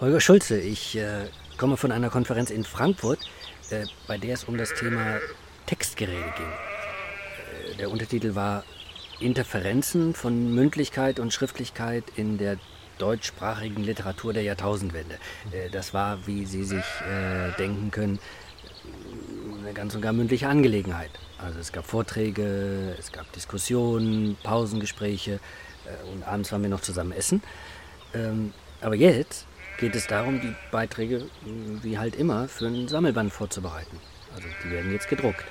Holger Schulze, ich äh, komme von einer Konferenz in Frankfurt, äh, bei der es um das Thema Textgeräte ging. Äh, der Untertitel war Interferenzen von Mündlichkeit und Schriftlichkeit in der deutschsprachigen Literatur der Jahrtausendwende. Äh, das war, wie Sie sich äh, denken können, eine ganz und gar mündliche Angelegenheit. Also es gab Vorträge, es gab Diskussionen, Pausengespräche äh, und abends waren wir noch zusammen essen. Ähm, aber jetzt geht es darum, die Beiträge wie halt immer für ein Sammelband vorzubereiten. Also die werden jetzt gedruckt.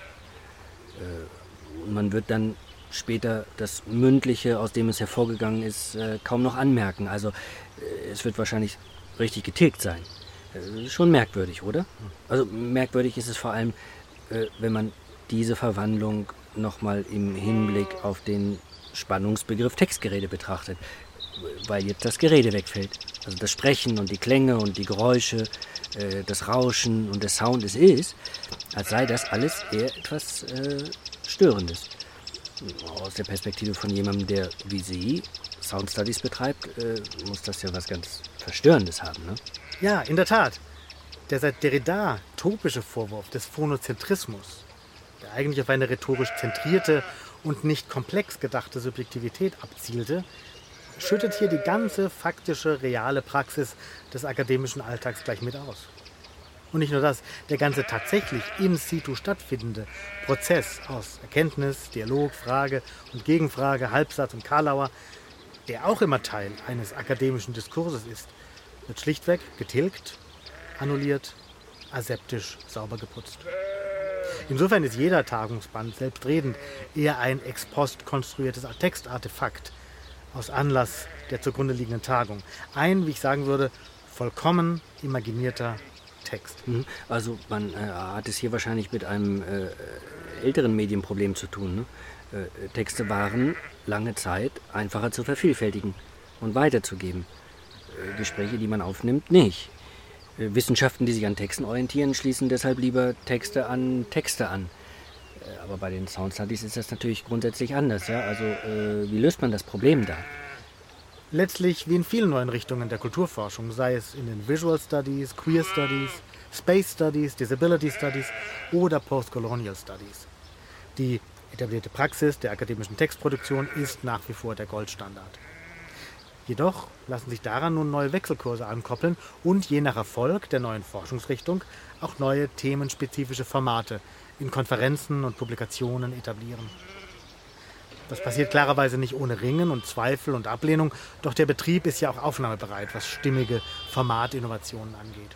Und man wird dann später das Mündliche, aus dem es hervorgegangen ist, äh, kaum noch anmerken. Also äh, es wird wahrscheinlich richtig getilgt sein. Äh, schon merkwürdig, oder? Also merkwürdig ist es vor allem, äh, wenn man diese Verwandlung nochmal im Hinblick auf den Spannungsbegriff Textgerede betrachtet, weil jetzt das Gerede wegfällt. Also das Sprechen und die Klänge und die Geräusche, äh, das Rauschen und der Sound, es ist, als sei das alles eher etwas äh, Störendes aus der Perspektive von jemandem, der wie Sie Sound Studies betreibt, äh, muss das ja was ganz Verstörendes haben, ne? Ja, in der Tat. Der seit Derrida topische Vorwurf des Phonozentrismus, der eigentlich auf eine rhetorisch zentrierte und nicht komplex gedachte Subjektivität abzielte, schüttet hier die ganze faktische, reale Praxis des akademischen Alltags gleich mit aus. Und nicht nur das, der ganze tatsächlich in situ stattfindende Prozess aus Erkenntnis, Dialog, Frage und Gegenfrage, Halbsatz und Karlauer, der auch immer Teil eines akademischen Diskurses ist, wird schlichtweg getilgt, annulliert, aseptisch sauber geputzt. Insofern ist jeder Tagungsband selbstredend eher ein ex post konstruiertes Textartefakt aus Anlass der zugrunde liegenden Tagung. Ein, wie ich sagen würde, vollkommen imaginierter Text. Mhm. Also man äh, hat es hier wahrscheinlich mit einem äh, älteren Medienproblem zu tun. Ne? Äh, Texte waren lange Zeit einfacher zu vervielfältigen und weiterzugeben. Äh, Gespräche, die man aufnimmt, nicht. Äh, Wissenschaften, die sich an Texten orientieren, schließen deshalb lieber Texte an Texte an. Äh, aber bei den Sound Studies ist das natürlich grundsätzlich anders. Ja? Also wie löst man das Problem da? letztlich wie in vielen neuen Richtungen der Kulturforschung, sei es in den Visual Studies, Queer Studies, Space Studies, Disability Studies oder Postcolonial Studies. Die etablierte Praxis der akademischen Textproduktion ist nach wie vor der Goldstandard. Jedoch lassen sich daran nun neue Wechselkurse ankoppeln und je nach Erfolg der neuen Forschungsrichtung auch neue themenspezifische Formate in Konferenzen und Publikationen etablieren. Das passiert klarerweise nicht ohne Ringen und Zweifel und Ablehnung, doch der Betrieb ist ja auch aufnahmebereit, was stimmige Formatinnovationen angeht.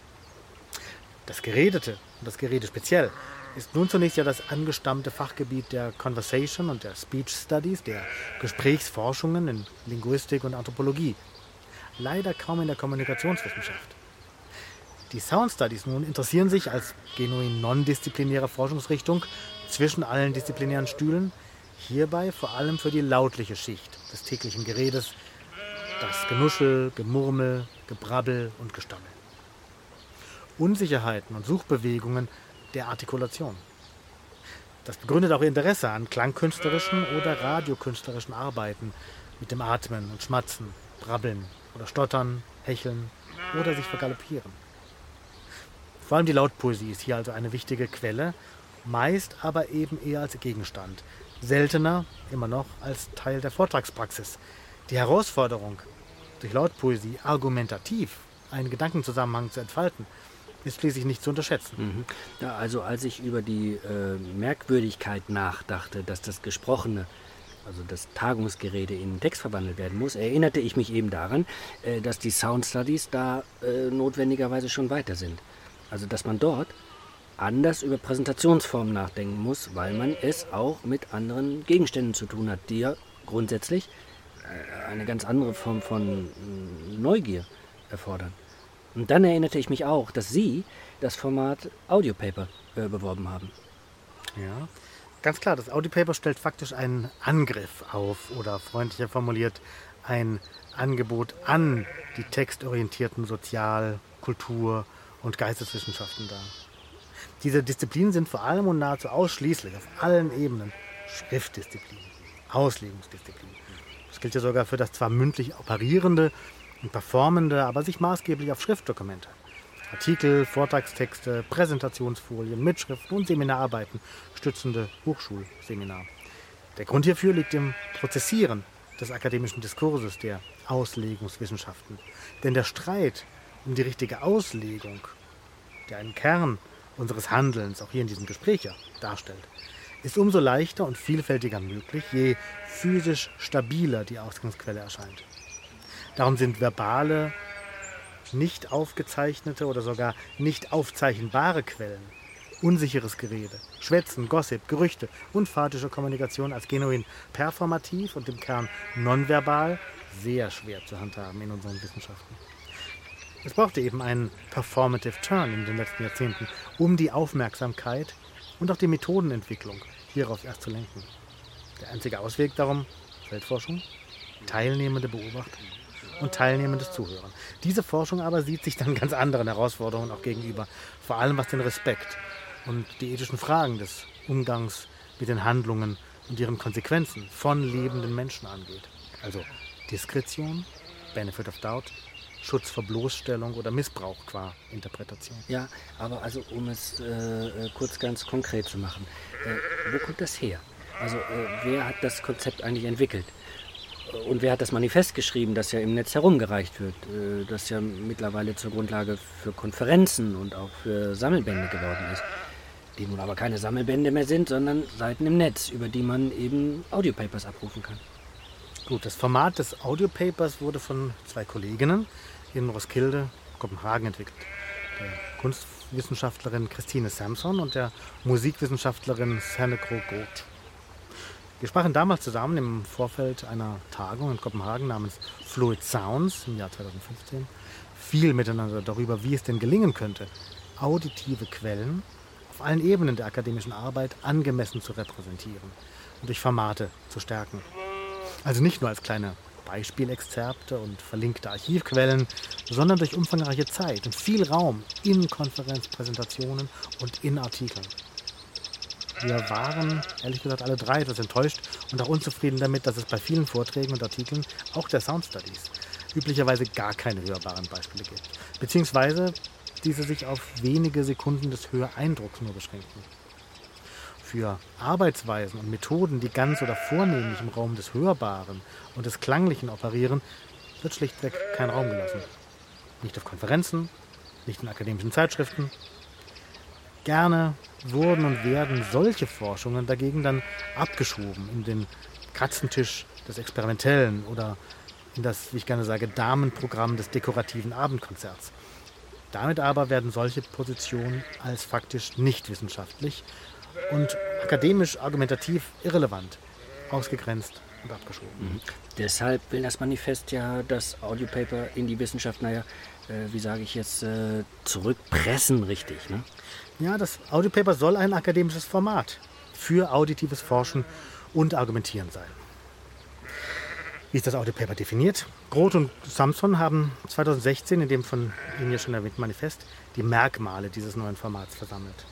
Das Geredete, und das Gerede speziell, ist nun zunächst ja das angestammte Fachgebiet der Conversation und der Speech Studies, der Gesprächsforschungen in Linguistik und Anthropologie. Leider kaum in der Kommunikationswissenschaft. Die Sound Studies nun interessieren sich als genuin non-disziplinäre Forschungsrichtung zwischen allen disziplinären Stühlen Hierbei vor allem für die lautliche Schicht des täglichen Geredes, das Genuschel, Gemurmel, Gebrabbel und Gestammel. Unsicherheiten und Suchbewegungen der Artikulation. Das begründet auch Interesse an klangkünstlerischen oder radiokünstlerischen Arbeiten mit dem Atmen und Schmatzen, Brabbeln oder Stottern, Hecheln oder sich vergaloppieren. Vor allem die Lautpoesie ist hier also eine wichtige Quelle, meist aber eben eher als Gegenstand, seltener immer noch als Teil der Vortragspraxis. Die Herausforderung, durch Lautpoesie argumentativ einen Gedankenzusammenhang zu entfalten, ist schließlich nicht zu unterschätzen. Mhm. Ja, also als ich über die äh, Merkwürdigkeit nachdachte, dass das Gesprochene, also das Tagungsgerede in Text verwandelt werden muss, erinnerte ich mich eben daran, äh, dass die Sound Studies da äh, notwendigerweise schon weiter sind. Also dass man dort anders über Präsentationsformen nachdenken muss, weil man es auch mit anderen Gegenständen zu tun hat, die ja grundsätzlich äh, eine ganz andere Form von mm, Neugier erfordern. Und dann erinnerte ich mich auch, dass Sie das Format Audiopaper äh, beworben haben. Ja, ganz klar, das Audiopaper stellt faktisch einen Angriff auf oder freundlicher formuliert ein Angebot an die textorientierten Sozial-, Kultur- und Geisteswissenschaften dar. Diese Disziplinen sind vor allem und nahezu ausschließlich auf allen Ebenen Schriftdisziplinen, Auslegungsdisziplinen. Das gilt ja sogar für das zwar mündlich operierende, und performende aber sich maßgeblich auf Schriftdokumente. Artikel, Vortragstexte, Präsentationsfolien, Mitschriften und Seminararbeiten stützende Hochschulseminar. Der Grund hierfür liegt im Prozessieren des akademischen Diskurses der Auslegungswissenschaften. Denn der Streit um die richtige Auslegung, der einen Kern unseres Handelns auch hier in diesem Gespräch ja darstellt, ist umso leichter und vielfältiger möglich, je physisch stabiler die Ausgangsquelle erscheint. Darum sind verbale, nicht aufgezeichnete oder sogar nicht aufzeichnbare Quellen, unsicheres Gerede, Schwätzen, Gossip, Gerüchte und fatische Kommunikation als genuin performativ und im Kern nonverbal sehr schwer zu handhaben in unseren Wissenschaften. Es brauchte eben einen performative Turn in den letzten Jahrzehnten, um die Aufmerksamkeit und auch die Methodenentwicklung hierauf erst zu lenken. Der einzige Ausweg darum, Feldforschung, teilnehmende Beobachtung und teilnehmendes Zuhören. Diese Forschung aber sieht sich dann ganz anderen Herausforderungen auch gegenüber, vor allem was den Respekt und die ethischen Fragen des Umgangs mit den Handlungen und ihren Konsequenzen von lebenden Menschen angeht. Also Diskretion, Benefit of Doubt, Schutz vor Bloßstellung oder Missbrauch qua Interpretation. Ja, aber also um es äh, äh, kurz ganz konkret zu machen, äh, wo kommt das her? Also äh, wer hat das Konzept eigentlich entwickelt? Und wer hat das Manifest geschrieben, das ja im Netz herumgereicht wird, äh, das ja mittlerweile zur Grundlage für Konferenzen und auch für Sammelbände geworden ist, die nun aber keine Sammelbände mehr sind, sondern Seiten im Netz, über die man eben Audiopapers abrufen kann. Gut, das Format des Audiopapers wurde von zwei Kolleginnen, in Roskilde, Kopenhagen entwickelt. Der Kunstwissenschaftlerin Christine Samson und der Musikwissenschaftlerin Sannekro Goth. Wir sprachen damals zusammen im Vorfeld einer Tagung in Kopenhagen namens Fluid Sounds im Jahr 2015 viel miteinander darüber, wie es denn gelingen könnte, auditive Quellen auf allen Ebenen der akademischen Arbeit angemessen zu repräsentieren und durch Formate zu stärken. Also nicht nur als kleine Beispielexzerpte und verlinkte Archivquellen, sondern durch umfangreiche Zeit und viel Raum in Konferenzpräsentationen und in Artikeln. Wir waren, ehrlich gesagt, alle drei etwas enttäuscht und auch unzufrieden damit, dass es bei vielen Vorträgen und Artikeln, auch der Sound Studies, üblicherweise gar keine hörbaren Beispiele gibt. Beziehungsweise diese sich auf wenige Sekunden des Höreindrucks nur beschränken. Für Arbeitsweisen und Methoden, die ganz oder vornehmlich im Raum des Hörbaren und des Klanglichen operieren, wird schlichtweg kein Raum gelassen. Nicht auf Konferenzen, nicht in akademischen Zeitschriften. Gerne wurden und werden solche Forschungen dagegen dann abgeschoben in den Katzentisch des Experimentellen oder in das, wie ich gerne sage, Damenprogramm des dekorativen Abendkonzerts. Damit aber werden solche Positionen als faktisch nicht wissenschaftlich und akademisch argumentativ irrelevant ausgegrenzt und abgeschoben. Mhm. Deshalb will das Manifest ja das Audiopaper in die Wissenschaft, naja, äh, wie sage ich jetzt, äh, zurückpressen, richtig. Ne? Ja, das Audiopaper soll ein akademisches Format für auditives Forschen und Argumentieren sein. Wie ist das Audiopaper definiert? Groth und Samson haben 2016 in dem von Ihnen ja schon erwähnten Manifest die Merkmale dieses neuen Formats versammelt.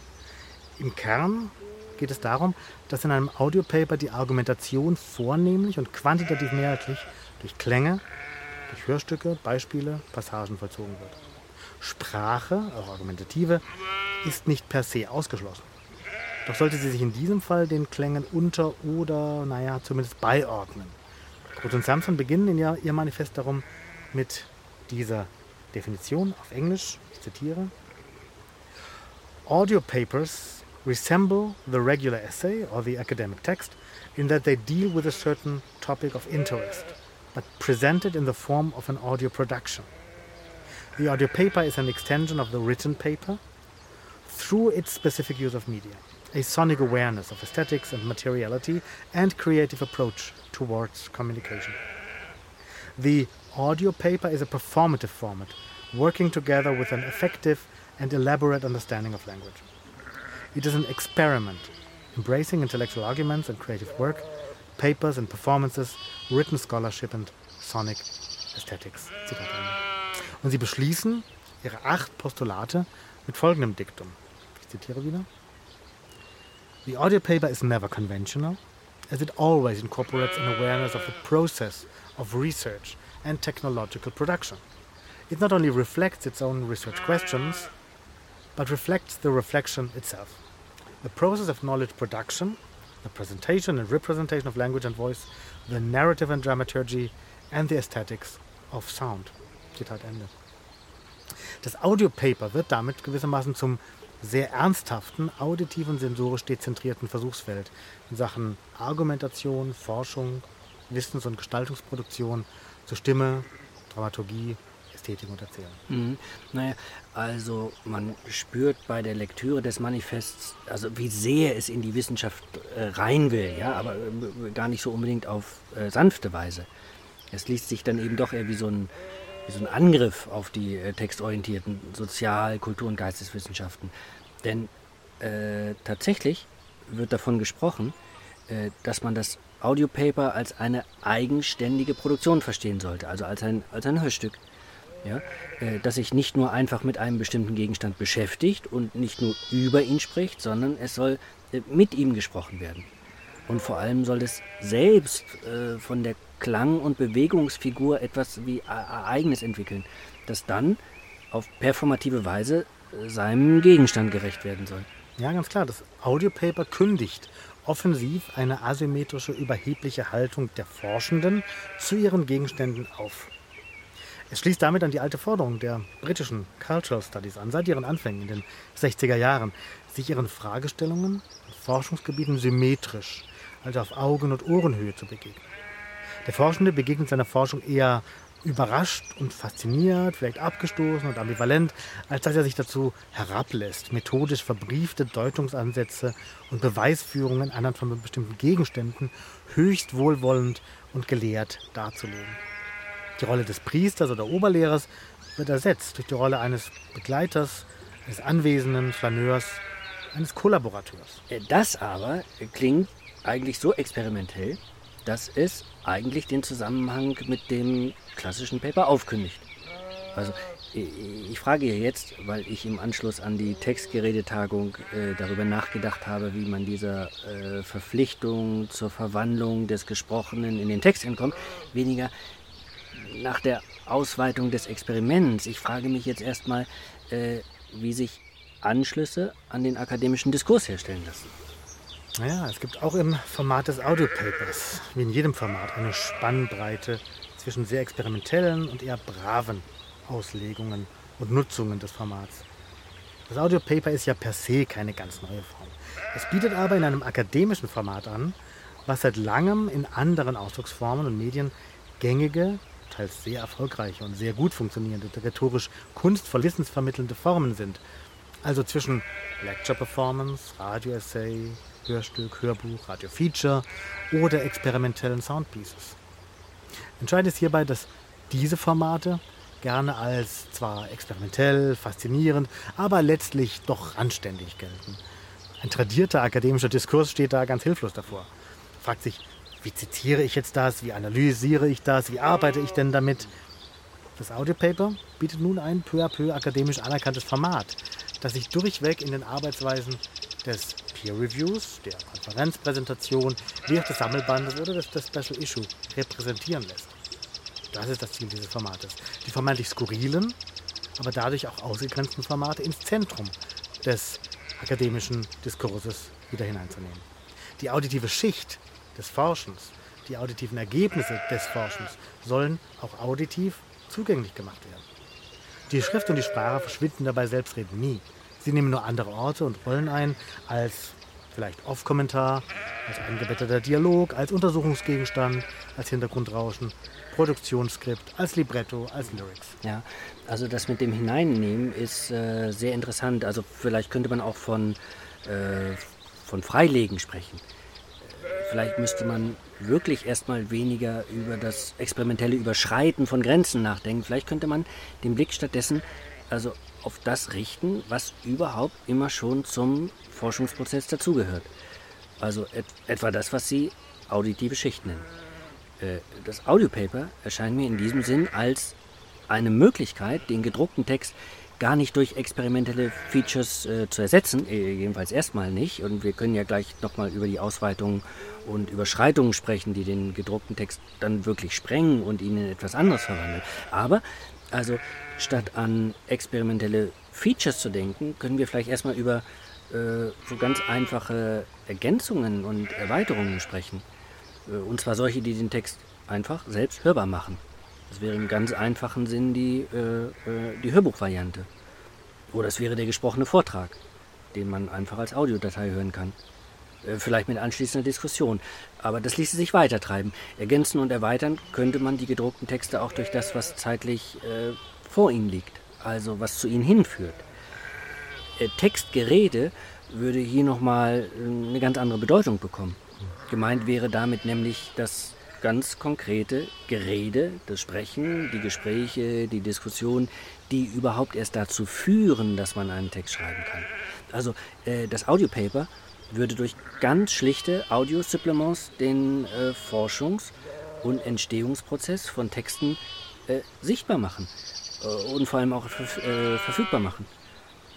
Im Kern geht es darum, dass in einem Audiopaper die Argumentation vornehmlich und quantitativ mehrheitlich durch Klänge, durch Hörstücke, Beispiele, Passagen vollzogen wird. Sprache, auch argumentative, ist nicht per se ausgeschlossen. Doch sollte sie sich in diesem Fall den Klängen unter oder, naja, zumindest beiordnen. Groth und Samson beginnen in ihr Manifest darum mit dieser Definition auf Englisch, ich zitiere, Audio papers resemble the regular essay or the academic text in that they deal with a certain topic of interest, but presented in the form of an audio production. The audio paper is an extension of the written paper through its specific use of media, a sonic awareness of aesthetics and materiality, and creative approach towards communication. The audio paper is a performative format, working together with an effective and elaborate understanding of language. It is an experiment, embracing intellectual arguments and creative work, papers and performances, written scholarship and sonic aesthetics. Und sie beschließen ihre acht Postulate mit folgendem Diktum. Ich zitiere wieder. The audio paper is never conventional, as it always incorporates an awareness of the process of research and technological production. It not only reflects its own research questions, but reflects the reflection itself. The process of knowledge production, the presentation and representation of language and voice, the narrative and dramaturgy, and the aesthetics of sound. Zitat Ende. Das Audiopaper wird damit gewissermaßen zum sehr ernsthaften, auditiven, sensorisch dezentrierten Versuchsfeld in Sachen Argumentation, Forschung, Wissens- und Gestaltungsproduktion zu Stimme, Dramaturgie, Ästhetik und Erzählung. Mhm. Naja, also man spürt bei der Lektüre des Manifests, also wie sehr es in die Wissenschaft äh, rein will, ja, aber äh, gar nicht so unbedingt auf äh, sanfte Weise. Es liest sich dann eben doch eher wie so ein, wie so ein Angriff auf die äh, textorientierten Sozial-, Kultur- und Geisteswissenschaften. Denn äh, tatsächlich wird davon gesprochen, äh, dass man das Audiopaper als eine eigenständige Produktion verstehen sollte, also als ein, als ein Hörstück. Ja, äh, das sich nicht nur einfach mit einem bestimmten Gegenstand beschäftigt und nicht nur über ihn spricht, sondern es soll äh, mit ihm gesprochen werden. Und vor allem soll es selbst äh, von der Klang- und Bewegungsfigur etwas wie Eigenes entwickeln, das dann auf performative Weise seinem Gegenstand gerecht werden soll. Ja, ganz klar. Das Audiopaper kündigt offensiv eine asymmetrische, überhebliche Haltung der Forschenden zu ihren Gegenständen auf. Es schließt damit an die alte Forderung der britischen Cultural Studies an, seit ihren Anfängen in den 60er Jahren, sich ihren Fragestellungen und Forschungsgebieten symmetrisch, also auf Augen- und Ohrenhöhe zu begegnen. Der Forschende begegnet seiner Forschung eher überrascht und fasziniert, vielleicht abgestoßen und ambivalent, als dass er sich dazu herablässt, methodisch verbriefte Deutungsansätze und Beweisführungen anhand von bestimmten Gegenständen höchst wohlwollend und gelehrt darzulegen. Die Rolle des Priesters oder Oberlehrers wird ersetzt durch die Rolle eines Begleiters, eines anwesenden Flaneurs, eines Kollaborateurs. Äh, das aber klingt eigentlich so experimentell, dass es eigentlich den Zusammenhang mit dem klassischen Paper aufkündigt. Also ich frage jetzt, weil ich im Anschluss an die Textgeredetagung äh, darüber nachgedacht habe, wie man dieser äh, Verpflichtung zur Verwandlung des Gesprochenen in den Text entkommt, weniger nach der Ausweitung des Experiments. Ich frage mich jetzt erstmal, äh, wie sich Anschlüsse an den akademischen Diskurs herstellen lassen. Naja, es gibt auch im Format des Audiopapers, wie in jedem Format, eine Spannbreite zwischen sehr experimentellen und eher braven Auslegungen und Nutzungen des Formats. Das Audiopaper ist ja per se keine ganz neue Form. Es bietet aber in einem akademischen Format an, was seit langem in anderen Ausdrucksformen und Medien gängige teils sehr erfolgreiche und sehr gut funktionierende, rhetorisch kunstvoll wissensvermittelnde Formen sind. Also zwischen Lecture Performance, Radio-Essay, Hörstück, Hörbuch, Radio-Feature oder experimentellen Soundpieces. Entscheidend ist hierbei, dass diese Formate gerne als zwar experimentell, faszinierend, aber letztlich doch anständig gelten. Ein tradierter akademischer Diskurs steht da ganz hilflos davor. Fragt sich, wie zitiere ich jetzt das, wie analysiere ich das, wie arbeite ich denn damit. Das Audiopaper bietet nun ein peu à peu akademisch anerkanntes Format, das sich durchweg in den Arbeitsweisen des Peer Reviews, der Konferenzpräsentation, wie auch des Sammelbandes oder des, des Special Issue repräsentieren lässt. Das ist das Ziel dieses Formates. Die vermeintlich skurrilen, aber dadurch auch ausgegrenzten Formate ins Zentrum des akademischen Diskurses wieder hineinzunehmen. Die auditive Schicht des Forschens, die auditiven Ergebnisse des Forschens sollen auch auditiv zugänglich gemacht werden. Die Schrift und die Sprache verschwinden dabei selbstredend nie. Sie nehmen nur andere Orte und Rollen ein als vielleicht Off-Kommentar, als eingebetteter Dialog, als Untersuchungsgegenstand, als Hintergrundrauschen, Produktionsskript, als Libretto, als Lyrics. Ja, also das mit dem Hineinnehmen ist äh, sehr interessant. Also vielleicht könnte man auch von, äh, von Freilegen sprechen vielleicht müsste man wirklich erstmal weniger über das experimentelle Überschreiten von Grenzen nachdenken. Vielleicht könnte man den Blick stattdessen also auf das richten, was überhaupt immer schon zum Forschungsprozess dazugehört. Also et etwa das, was Sie auditive Schicht nennen. Äh, das Audiopaper erscheint mir in diesem Sinn als eine Möglichkeit, den gedruckten Text gar nicht durch experimentelle Features äh, zu ersetzen, äh, jedenfalls erstmal nicht. Und wir können ja gleich nochmal über die Ausweitungen und Überschreitungen sprechen, die den gedruckten Text dann wirklich sprengen und ihn in etwas anderes verwandeln. Aber, also statt an experimentelle Features zu denken, können wir vielleicht erstmal über äh, so ganz einfache Ergänzungen und Erweiterungen sprechen. Äh, und zwar solche, die den Text einfach selbst hörbar machen. Das wäre im ganz einfachen Sinn die, äh, äh, die Hörbuchvariante. Oder es wäre der gesprochene Vortrag, den man einfach als Audiodatei hören kann. Äh, vielleicht mit anschließender Diskussion. Aber das ließe sich weitertreiben. Ergänzen und erweitern könnte man die gedruckten Texte auch durch das, was zeitlich äh, vor ihnen liegt. Also was zu ihnen hinführt. Äh, Textgerede würde hier nochmal äh, eine ganz andere Bedeutung bekommen. Gemeint wäre damit nämlich das ganz konkrete Gerede, das Sprechen, die Gespräche, die Diskussion, die überhaupt erst dazu führen, dass man einen Text schreiben kann. Also äh, das Audiopaper würde durch ganz schlichte Audiosupplements den äh, Forschungs- und Entstehungsprozess von Texten äh, sichtbar machen äh, und vor allem auch äh, verfügbar machen.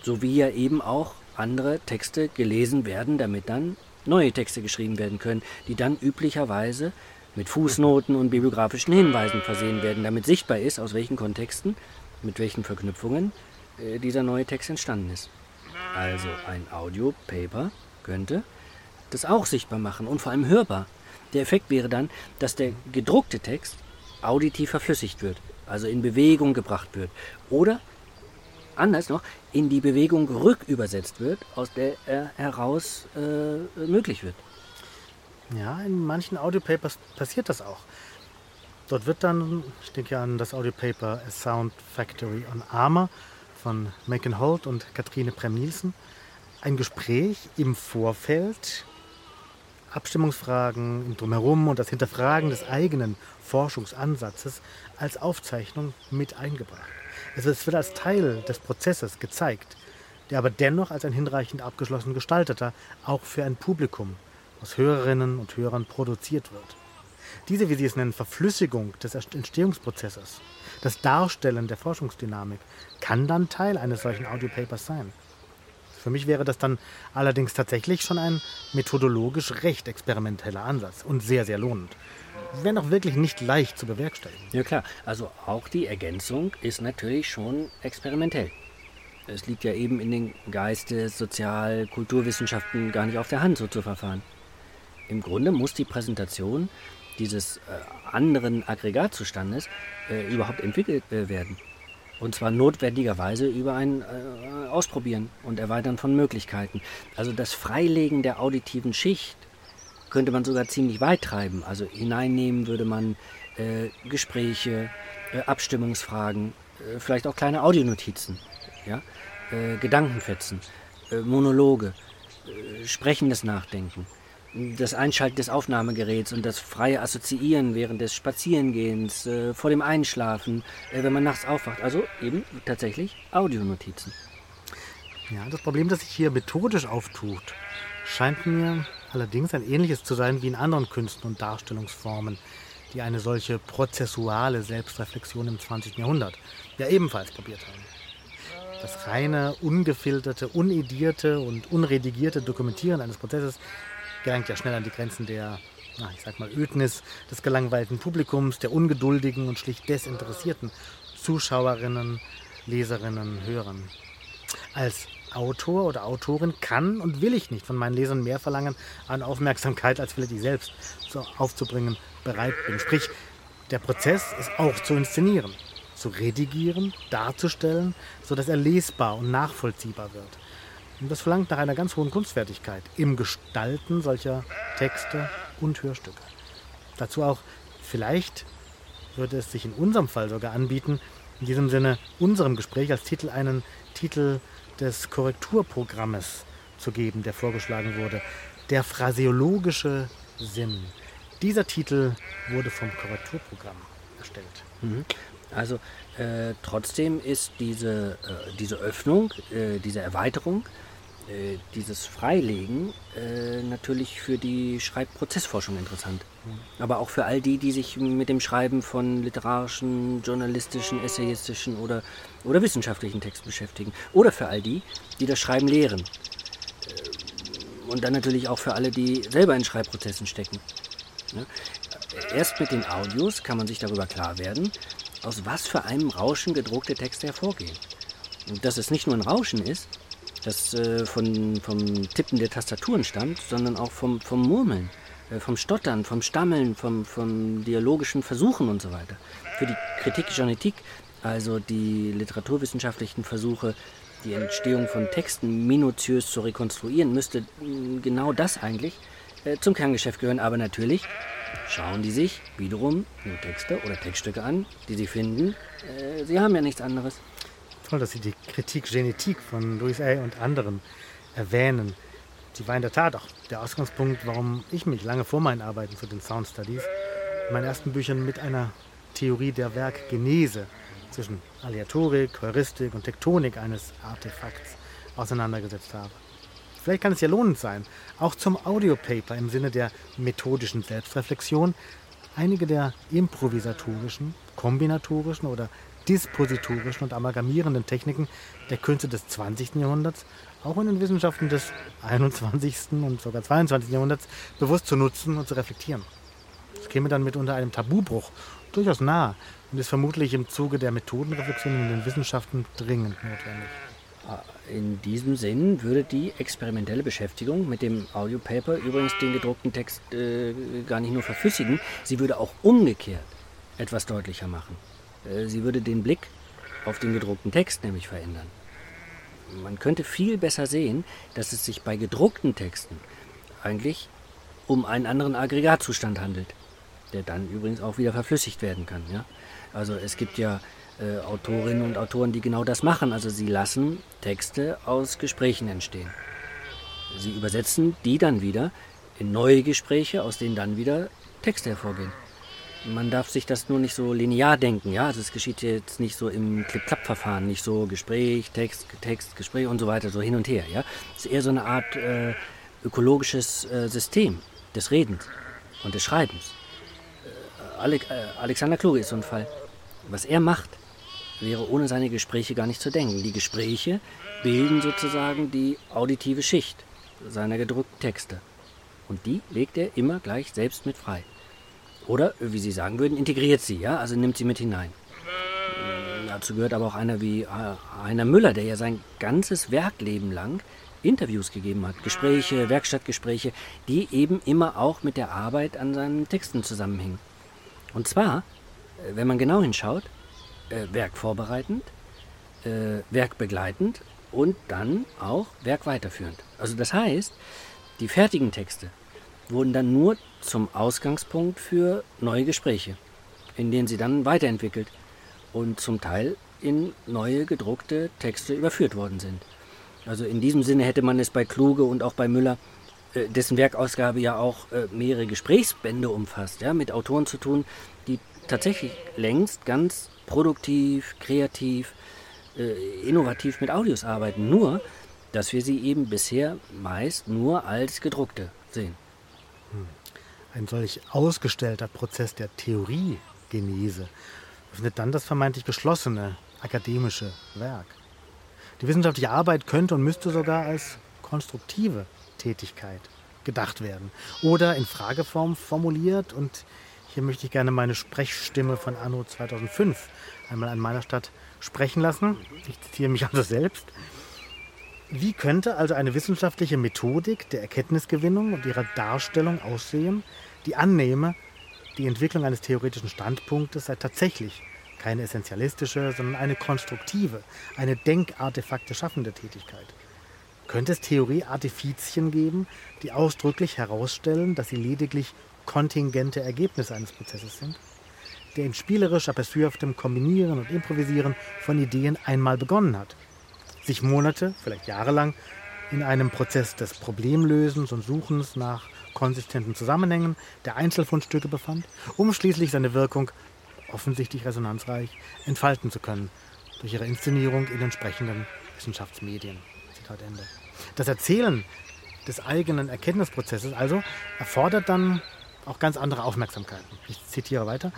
So wie ja eben auch andere Texte gelesen werden, damit dann neue Texte geschrieben werden können, die dann üblicherweise mit Fußnoten und bibliografischen Hinweisen versehen werden, damit sichtbar ist, aus welchen Kontexten, mit welchen Verknüpfungen äh, dieser neue Text entstanden ist. Also ein Audio-Paper könnte das auch sichtbar machen und vor allem hörbar. Der Effekt wäre dann, dass der gedruckte Text auditiv verflüssigt wird, also in Bewegung gebracht wird. Oder anders noch, in die Bewegung rückübersetzt wird, aus der er heraus äh, möglich wird. Ja, in manchen Audiopapers passiert das auch. Dort wird dann, ich denke an das Audiopaper A Sound Factory on Armor von Macon Holt und Katrine Prem-Nielsen, ein Gespräch im Vorfeld, Abstimmungsfragen im Drumherum und das Hinterfragen des eigenen Forschungsansatzes als Aufzeichnung mit eingebracht. Also es wird als Teil des Prozesses gezeigt, der aber dennoch als ein hinreichend abgeschlossen gestalteter auch für ein Publikum aus Hörerinnen und Hörern produziert wird. Diese, wie Sie es nennen, Verflüssigung des Entstehungsprozesses, das Darstellen der Forschungsdynamik, kann dann Teil eines solchen Audiopapers sein. Für mich wäre das dann allerdings tatsächlich schon ein methodologisch recht experimenteller Ansatz und sehr, sehr lohnend. Wenn auch wirklich nicht leicht zu bewerkstelligen. Ja klar, also auch die Ergänzung ist natürlich schon experimentell. Es liegt ja eben in den Geistes-, Sozial-, Kulturwissenschaften gar nicht auf der Hand, so zu verfahren. Im Grunde muss die Präsentation dieses äh, anderen Aggregatzustandes äh, überhaupt entwickelt äh, werden. Und zwar notwendigerweise über ein äh, Ausprobieren und Erweitern von Möglichkeiten. Also das Freilegen der auditiven Schicht könnte man sogar ziemlich weit treiben. Also hineinnehmen würde man äh, Gespräche, äh, Abstimmungsfragen, vielleicht auch kleine Audionotizen, ja? Gedankenfetzen, Monologe, sprechendes Nachdenken das Einschalten des Aufnahmegeräts und das freie Assoziieren während des Spazierengehens, äh, vor dem Einschlafen, äh, wenn man nachts aufwacht. Also eben tatsächlich Audionotizen. Ja, das Problem, das sich hier methodisch auftut, scheint mir allerdings ein ähnliches zu sein wie in anderen Künsten und Darstellungsformen, die eine solche prozessuale Selbstreflexion im 20. Jahrhundert ja ebenfalls probiert haben. Das reine, ungefilterte, unedierte und unredigierte Dokumentieren eines Prozesses gelangt ja schnell an die Grenzen der, na, ich sag mal, Ödnis des gelangweilten Publikums, der ungeduldigen und schlicht desinteressierten Zuschauerinnen, Leserinnen, Hörern. Als Autor oder Autorin kann und will ich nicht von meinen Lesern mehr verlangen an Aufmerksamkeit, als vielleicht ich selbst aufzubringen bereit bin. Sprich, der Prozess ist auch zu inszenieren, zu redigieren, darzustellen, sodass er lesbar und nachvollziehbar wird. Und das verlangt nach einer ganz hohen Kunstfertigkeit im Gestalten solcher Texte und Hörstücke. Dazu auch vielleicht würde es sich in unserem Fall sogar anbieten, in diesem Sinne unserem Gespräch als Titel einen Titel des Korrekturprogrammes zu geben, der vorgeschlagen wurde. Der phraseologische Sinn. Dieser Titel wurde vom Korrekturprogramm erstellt. Mhm. Also äh, trotzdem ist diese, äh, diese Öffnung, äh, diese Erweiterung äh, dieses Freilegen äh, natürlich für die Schreibprozessforschung interessant. Aber auch für all die, die sich mit dem Schreiben von literarischen, journalistischen, essayistischen oder, oder wissenschaftlichen Text beschäftigen. Oder für all die, die das Schreiben lehren. Äh, und dann natürlich auch für alle, die selber in Schreibprozessen stecken. Ja? Erst mit den Audios kann man sich darüber klar werden, aus was für einem Rauschen gedruckte Texte hervorgehen. Und dass es nicht nur ein Rauschen ist, das äh, von, vom Tippen der Tastaturen stammt, sondern auch vom, vom Murmeln, äh, vom Stottern, vom Stammeln, vom, vom dialogischen Versuchen und so weiter. Für die Kritik Genetik, also die literaturwissenschaftlichen Versuche, die Entstehung von Texten minutiös zu rekonstruieren, müsste mm, genau das eigentlich äh, zum Kerngeschäft gehören. Aber natürlich schauen die sich wiederum nur Texte oder Textstücke an, die sie finden. Äh, sie haben ja nichts anderes toll, dass Sie die Kritik Genetik von Louis A. und anderen erwähnen. Sie war in der Tat auch der Ausgangspunkt, warum ich mich lange vor meinen Arbeiten zu den Sound Studies in meinen ersten Büchern mit einer Theorie der Werkgenese zwischen Aleatorik, Heuristik und Tektonik eines Artefakts auseinandergesetzt habe. Vielleicht kann es ja lohnend sein, auch zum Audiopaper im Sinne der methodischen Selbstreflexion einige der improvisatorischen, kombinatorischen oder dispositorischen und amalgamierenden Techniken der Künste des 20. Jahrhunderts auch in den Wissenschaften des 21. und sogar 22. Jahrhunderts bewusst zu nutzen und zu reflektieren. Das käme dann mit unter einem Tabubruch durchaus nahe und ist vermutlich im Zuge der Methodenreflexion in den Wissenschaften dringend notwendig. In diesem Sinn würde die experimentelle Beschäftigung mit dem Audiopaper übrigens den gedruckten Text äh, gar nicht nur verflüssigen, sie würde auch umgekehrt etwas deutlicher machen. Äh, sie würde den Blick auf den gedruckten Text nämlich verändern. Man könnte viel besser sehen, dass es sich bei gedruckten Texten eigentlich um einen anderen Aggregatzustand handelt, der dann übrigens auch wieder verflüssigt werden kann. Ja? Also es gibt ja äh, Autorinnen und Autoren, die genau das machen. Also sie lassen Texte aus Gesprächen entstehen. Sie übersetzen die dann wieder in neue Gespräche, aus denen dann wieder Texte hervorgehen. Man darf sich das nur nicht so linear denken, ja. Also es geschieht jetzt nicht so im Clip-Clap-Verfahren, nicht so Gespräch, Text, Text, Gespräch und so weiter, so hin und her, ja. Es ist eher so eine Art äh, ökologisches äh, System des Redens und des Schreibens. Äh, Ale äh, Alexander Kluge ist so ein Fall. Was er macht, wäre ohne seine Gespräche gar nicht zu denken. Die Gespräche bilden sozusagen die auditive Schicht seiner gedruckten Texte. Und die legt er immer gleich selbst mit frei. Oder, wie Sie sagen würden, integriert sie, ja, also nimmt sie mit hinein. Dazu gehört aber auch einer wie äh, Müller, der ja sein ganzes Werkleben lang Interviews gegeben hat, Gespräche, Werkstattgespräche, die eben immer auch mit der Arbeit an seinen Texten zusammenhängen. Und zwar, äh, wenn man genau hinschaut, äh, werkvorbereitend, werkbegleitend und dann auch werkweiterführend. Also das heißt, die fertigen Texte wurden dann nur zum Ausgangspunkt für neue Gespräche, in denen sie dann weiterentwickelt und zum Teil in neue gedruckte Texte überführt worden sind. Also in diesem Sinne hätte man es bei Kluge und auch bei Müller, äh, dessen Werkausgabe ja auch äh, mehrere Gesprächsbände umfasst, ja, mit Autoren zu tun, die tatsächlich längst ganz produktiv, kreativ, äh, innovativ mit Audios arbeiten. Nur, dass wir sie eben bisher meist nur als gedruckte sehen. Ein solch ausgestellter Prozess der Theoriegenese öffnet dann das vermeintlich geschlossene akademische Werk. Die wissenschaftliche Arbeit könnte und müsste sogar als konstruktive Tätigkeit gedacht werden oder in Frageform formuliert und hier möchte ich gerne meine Sprechstimme von Anno 2005 einmal an meiner Stadt sprechen lassen. Ich zitiere mich also selbst. Wie könnte also eine wissenschaftliche Methodik der Erkenntnisgewinnung und ihrer Darstellung aussehen, die annehme, die Entwicklung eines theoretischen Standpunktes sei tatsächlich keine essentialistische, sondern eine konstruktive, eine Denkartefakte schaffende Tätigkeit? Könnte es Theorieartifizien geben, die ausdrücklich herausstellen, dass sie lediglich kontingente Ergebnisse eines Prozesses sind, der in spielerisch aperçuhaftem Kombinieren und Improvisieren von Ideen einmal begonnen hat? Sich Monate, vielleicht jahrelang in einem Prozess des Problemlösens und Suchens nach konsistenten Zusammenhängen der Einzelfundstücke befand, um schließlich seine Wirkung, offensichtlich resonanzreich, entfalten zu können durch ihre Inszenierung in entsprechenden Wissenschaftsmedien. Zitat Ende. Das Erzählen des eigenen Erkenntnisprozesses also erfordert dann auch ganz andere Aufmerksamkeiten. Ich zitiere weiter.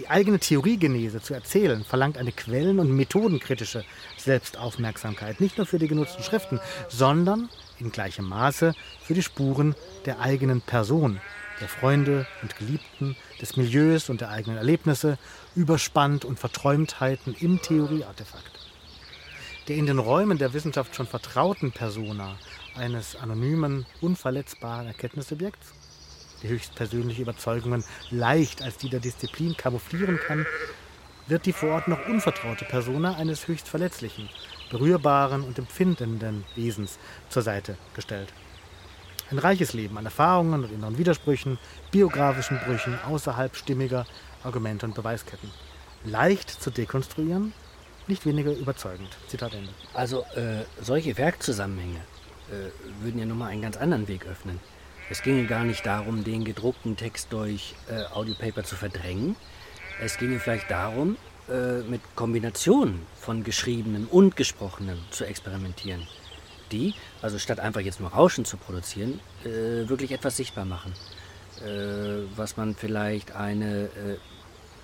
Die eigene Theoriegenese zu erzählen verlangt eine quellen- und methodenkritische Selbstaufmerksamkeit, nicht nur für die genutzten Schriften, sondern in gleichem Maße für die Spuren der eigenen Person, der Freunde und Geliebten, des Milieus und der eigenen Erlebnisse, Überspannt und Verträumtheiten im Theorieartefakt. Der in den Räumen der Wissenschaft schon vertrauten Persona eines anonymen, unverletzbaren Erkenntnissubjekts, die höchstpersönliche Überzeugungen leicht als die der Disziplin kamouflieren kann, wird die vor Ort noch unvertraute Persona eines höchst verletzlichen, berührbaren und empfindenden Wesens zur Seite gestellt. Ein reiches Leben an Erfahrungen und inneren Widersprüchen, biografischen Brüchen außerhalb stimmiger Argumente und Beweisketten. Leicht zu dekonstruieren, nicht weniger überzeugend. Zitat Ende. Also äh, solche Werkzusammenhänge äh, würden ja nochmal einen ganz anderen Weg öffnen. Es ginge gar nicht darum, den gedruckten Text durch äh, Audiopaper zu verdrängen. Es ginge vielleicht darum, äh, mit Kombinationen von geschriebenem und gesprochenem zu experimentieren die, also statt einfach jetzt nur Rauschen zu produzieren, äh, wirklich etwas sichtbar machen. Äh, was man vielleicht eine äh,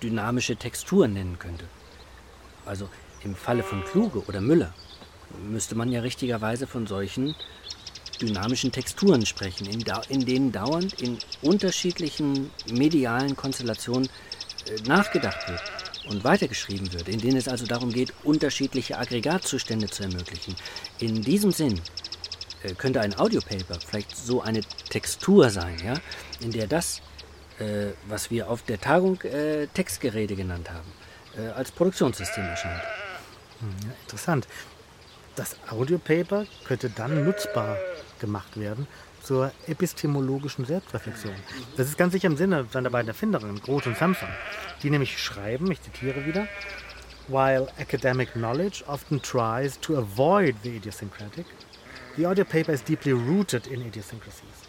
dynamische Textur nennen könnte. Also im Falle von Kluge oder Müller müsste man ja richtigerweise von solchen dynamischen Texturen sprechen, in, in denen dauernd in unterschiedlichen medialen Konstellationen äh, nachgedacht wird und weitergeschrieben wird, in denen es also darum geht, unterschiedliche Aggregatzustände zu ermöglichen. In diesem Sinn äh, könnte ein Audiopaper vielleicht so eine Textur sein, ja, in der das, äh, was wir auf der Tagung äh, Textgeräte genannt haben, äh, als Produktionssystem erscheint. Hm, ja, interessant. Das Audiopaper könnte dann nutzbar gemacht werden zur epistemologischen Selbstreflexion. Das ist ganz sicher im Sinne seiner beiden Erfinderinnen, Groth und Samson, die nämlich schreiben, ich zitiere wieder, While academic knowledge often tries to avoid the idiosyncratic, the audio paper is deeply rooted in idiosyncrasies.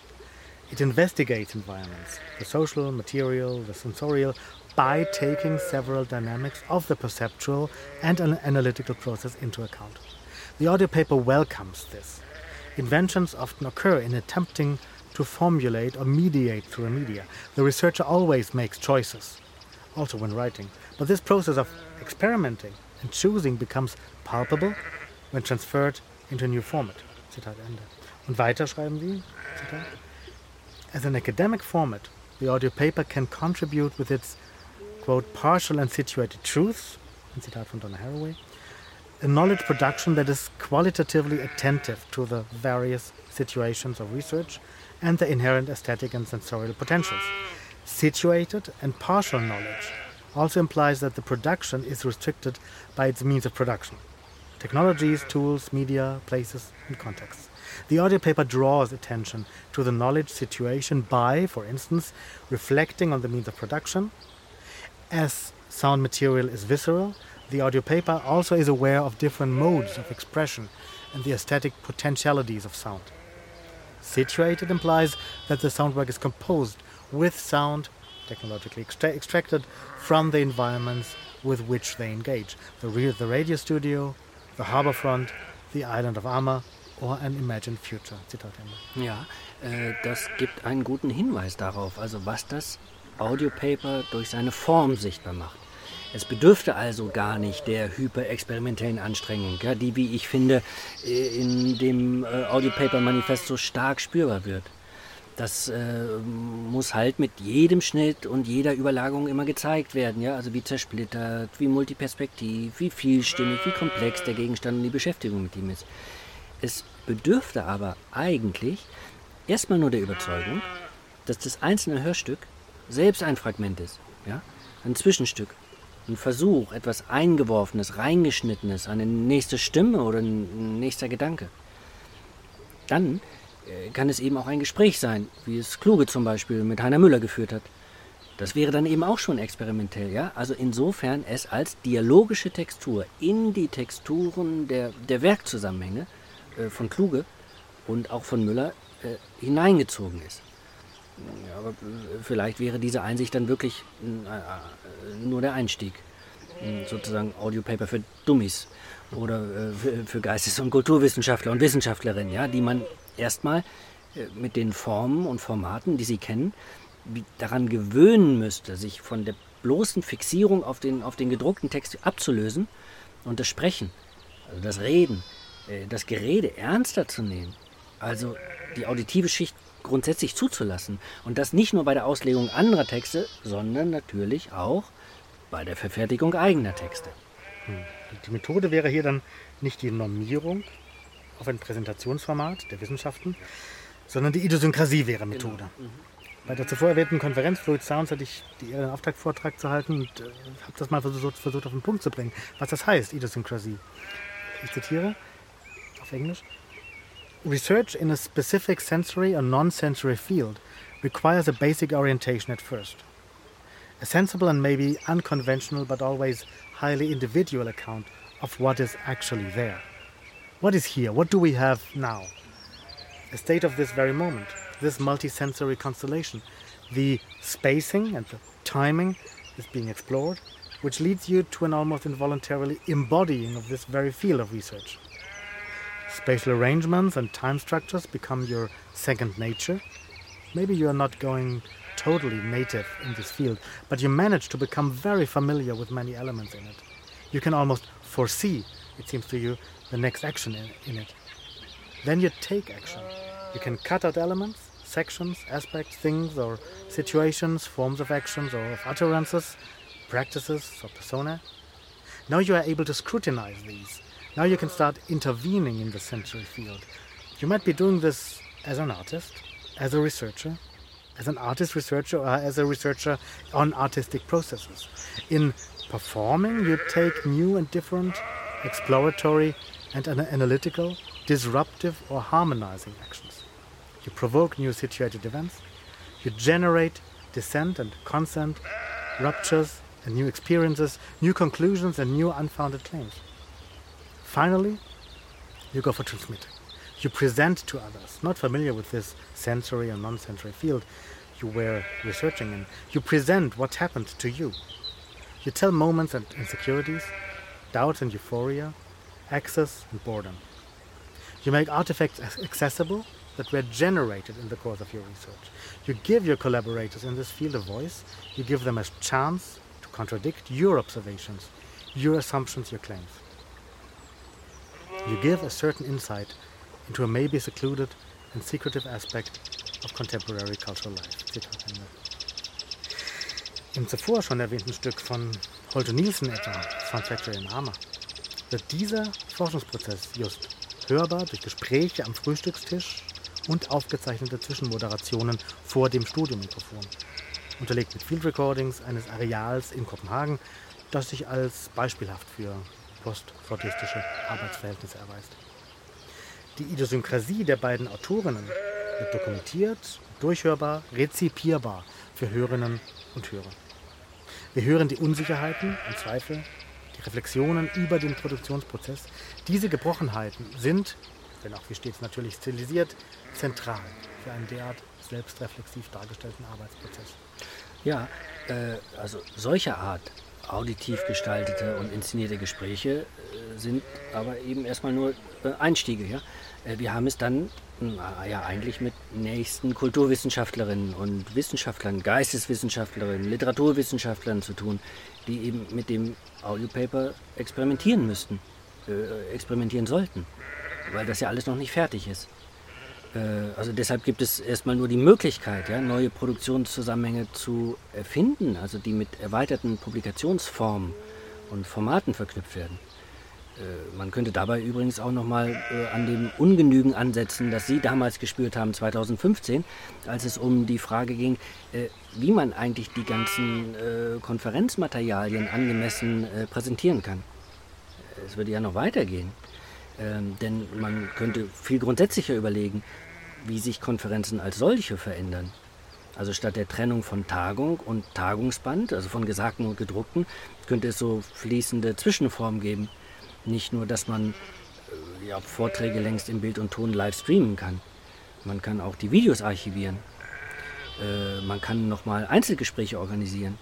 It investigates environments, the social, material, the sensorial, by taking several dynamics of the perceptual and an analytical process into account. The audio paper welcomes this Inventions often occur in attempting to formulate or mediate through a media. The researcher always makes choices, also when writing. But this process of experimenting and choosing becomes palpable when transferred into a new format. Zitat Ende. Und weiter schreiben Sie, Zitat, As an academic format, the audio paper can contribute with its, quote, partial and situated truths, ein Zitat von Donna Haraway, a knowledge production that is qualitatively attentive to the various situations of research and the inherent aesthetic and sensorial potentials. Situated and partial knowledge also implies that the production is restricted by its means of production technologies, tools, media, places, and contexts. The audio paper draws attention to the knowledge situation by, for instance, reflecting on the means of production. As sound material is visceral, the audio paper also is aware of different modes of expression and the aesthetic potentialities of sound. Situated implies that the sound work is composed with sound, technologically extra extracted from the environments with which they engage. The, the radio studio, the harbor front, the island of Amma or an imagined future. Zitat Ende. Ja, äh, das gibt einen guten Hinweis darauf, also was das Audiopaper durch seine Form sichtbar macht. Es bedürfte also gar nicht der hyperexperimentellen Anstrengung, ja, die, wie ich finde, äh, in dem äh, Audiopaper-Manifest so stark spürbar wird. Das äh, muss halt mit jedem Schnitt und jeder Überlagerung immer gezeigt werden, ja, also wie zersplittert, wie multiperspektiv, wie vielstimmig, wie komplex der Gegenstand und die Beschäftigung mit ihm ist. Es bedürfte aber eigentlich erstmal nur der Überzeugung, dass das einzelne Hörstück selbst ein Fragment ist, ja, ein Zwischenstück ein Versuch, etwas Eingeworfenes, Reingeschnittenes, eine nächste Stimme oder ein nächster Gedanke. Dann äh, kann es eben auch ein Gespräch sein, wie es Kluge zum Beispiel mit Heiner Müller geführt hat. Das wäre dann eben auch schon experimentell, ja? Also insofern es als dialogische Textur in die Texturen der, der Werkzusammenhänge äh, von Kluge und auch von Müller äh, hineingezogen ist. Ja, aber vielleicht wäre diese Einsicht dann wirklich äh, nur der Einstieg. sozusagen Audiopaper für Dummies oder äh, für, Geistes- und Kulturwissenschaftler und Wissenschaftlerinnen, ja, die man erstmal äh, mit den Formen und Formaten, die sie kennen, daran gewöhnen müsste, sich von der bloßen Fixierung auf den, auf den gedruckten Text abzulösen und das Sprechen, also das Reden, äh, das Gerede ernster zu nehmen. Also die auditive Schicht grundsätzlich zuzulassen. Und das nicht nur bei der Auslegung anderer Texte, sondern natürlich auch bei der Verfertigung eigener Texte. Hm. Die Methode wäre hier dann nicht die Normierung auf ein Präsentationsformat der Wissenschaften, sondern die Idiosynkrasie wäre Methode. Genau. Mhm. Bei der zuvor erwähnten Konferenz Fluid Sounds hatte ich die Ehre, einen Auftaktvortrag zu halten und äh, habe das mal versucht, versucht auf den Punkt zu bringen, was das heißt, Idiosynkrasie. Ich zitiere auf Englisch. Research in a specific sensory or non-sensory field requires a basic orientation at first. A sensible and maybe unconventional but always highly individual account of what is actually there. What is here? What do we have now? A state of this very moment, this multisensory constellation. The spacing and the timing is being explored, which leads you to an almost involuntarily embodying of this very field of research. Spatial arrangements and time structures become your second nature. Maybe you are not going totally native in this field, but you manage to become very familiar with many elements in it. You can almost foresee, it seems to you, the next action in, in it. Then you take action. You can cut out elements, sections, aspects, things, or situations, forms of actions, or of utterances, practices, or persona. Now you are able to scrutinize these now you can start intervening in the sensory field. You might be doing this as an artist, as a researcher, as an artist researcher, or as a researcher on artistic processes. In performing, you take new and different, exploratory and analytical, disruptive, or harmonizing actions. You provoke new situated events. You generate dissent and consent, ruptures and new experiences, new conclusions and new unfounded claims. Finally, you go for transmitting. You present to others, not familiar with this sensory and non sensory field you were researching in. You present what happened to you. You tell moments and insecurities, doubts and euphoria, access and boredom. You make artifacts accessible that were generated in the course of your research. You give your collaborators in this field a voice. You give them a chance to contradict your observations, your assumptions, your claims. You give a certain insight into a maybe secluded and secretive aspect of contemporary cultural life. Zitat Ende. Im zuvor schon erwähnten Stück von Holte Nielsen etwa, Sound Factory in Arma, wird dieser Forschungsprozess just hörbar durch Gespräche am Frühstückstisch und aufgezeichnete Zwischenmoderationen vor dem Studiomikrofon, unterlegt mit Field Recordings eines Areals in Kopenhagen, das sich als beispielhaft für postfordistische Arbeitsverhältnisse erweist. Die Idiosynkrasie der beiden Autorinnen wird dokumentiert, durchhörbar, rezipierbar für Hörerinnen und Hörer. Wir hören die Unsicherheiten und Zweifel, die Reflexionen über den Produktionsprozess. Diese Gebrochenheiten sind, wenn auch wie stets natürlich stilisiert, zentral für einen derart selbstreflexiv dargestellten Arbeitsprozess. Ja, äh, also solcher Art auditiv gestaltete und inszenierte Gespräche äh, sind aber eben erstmal nur äh, Einstiege. Ja? Äh, wir haben es dann ja eigentlich mit nächsten Kulturwissenschaftlerinnen und Wissenschaftlern, Geisteswissenschaftlerinnen, Literaturwissenschaftlern zu tun, die eben mit dem Audiopaper experimentieren müssten, äh, experimentieren sollten, weil das ja alles noch nicht fertig ist. Äh, also deshalb gibt es erstmal nur die Möglichkeit, ja, neue Produktionszusammenhänge zu erfinden, also die mit erweiterten Publikationsformen und Formaten verknüpft werden. Äh, man könnte dabei übrigens auch nochmal äh, an dem Ungenügen ansetzen, das Sie damals gespürt haben, 2015, als es um die Frage ging, wie man eigentlich die ganzen Konferenzmaterialien angemessen präsentieren kann. Es würde ja noch weitergehen. Ähm, denn man könnte viel grundsätzlicher überlegen, wie sich Konferenzen als solche verändern. Also statt der Trennung von Tagung und Tagungsband, also von Gesagten und Gedruckten, könnte es so fließende Zwischenformen geben. Nicht nur, dass man äh, ja, Vorträge längst im Bild und Ton live streamen kann. Man kann auch die Videos archivieren. Äh, man kann nochmal Einzelgespräche organisieren.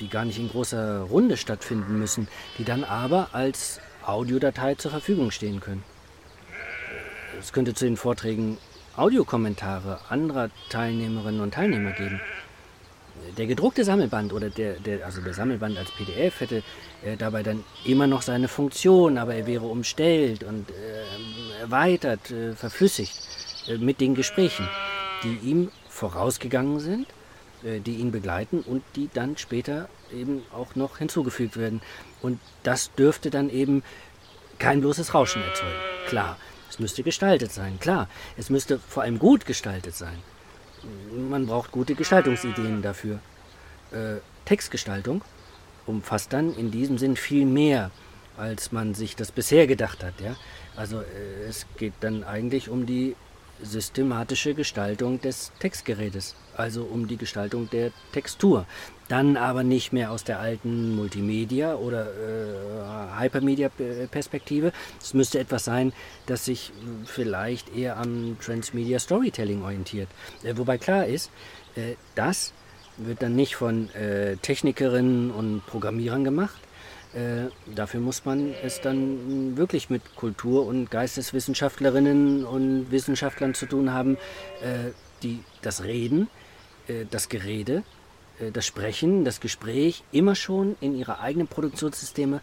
die gar nicht in großer Runde stattfinden müssen, die dann aber als Audiodatei zur Verfügung stehen können. Es könnte zu den Vorträgen Audiokommentare anderer Teilnehmerinnen und Teilnehmer geben. Der gedruckte Sammelband oder der, der, also der Sammelband als PDF hätte äh, dabei dann immer noch seine Funktion, aber er wäre umstellt und äh, erweitert, äh, verflüssigt äh, mit den Gesprächen, die ihm vorausgegangen sind, äh, die ihn begleiten und die dann später eben auch noch hinzugefügt werden. Und das dürfte dann eben kein bloßes Rauschen erzeugen. Klar, es müsste gestaltet sein, klar. Es müsste vor allem gut gestaltet sein. Man braucht gute Gestaltungsideen dafür. Äh, Textgestaltung umfasst dann in diesem Sinn viel mehr, als man sich das bisher gedacht hat. Ja? Also äh, es geht dann eigentlich um die systematische Gestaltung des Textgerätes, also um die Gestaltung der Textur. Dann aber nicht mehr aus der alten Multimedia- oder äh, Hypermedia-Perspektive. Es müsste etwas sein, das sich vielleicht eher am Transmedia Storytelling orientiert. Äh, wobei klar ist, äh, das wird dann nicht von äh, Technikerinnen und Programmierern gemacht, äh, dafür muss man es dann wirklich mit Kultur- und Geisteswissenschaftlerinnen und Wissenschaftlern zu tun haben, äh, die das Reden, äh, das Gerede, äh, das Sprechen, das Gespräch immer schon in ihre eigenen Produktionssysteme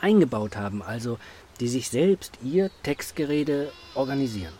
eingebaut haben, also die sich selbst ihr Textgerede organisieren.